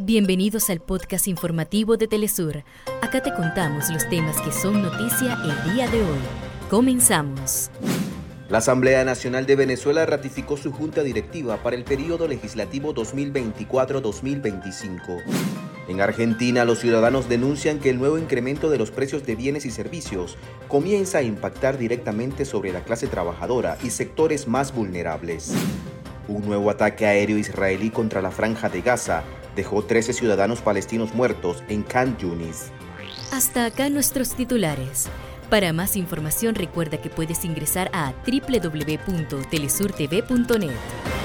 Bienvenidos al podcast informativo de Telesur. Acá te contamos los temas que son noticia el día de hoy. Comenzamos. La Asamblea Nacional de Venezuela ratificó su junta directiva para el periodo legislativo 2024-2025. En Argentina, los ciudadanos denuncian que el nuevo incremento de los precios de bienes y servicios comienza a impactar directamente sobre la clase trabajadora y sectores más vulnerables. Un nuevo ataque aéreo israelí contra la franja de Gaza dejó 13 ciudadanos palestinos muertos en Khan Yunis. Hasta acá nuestros titulares. Para más información recuerda que puedes ingresar a www.telesurtv.net.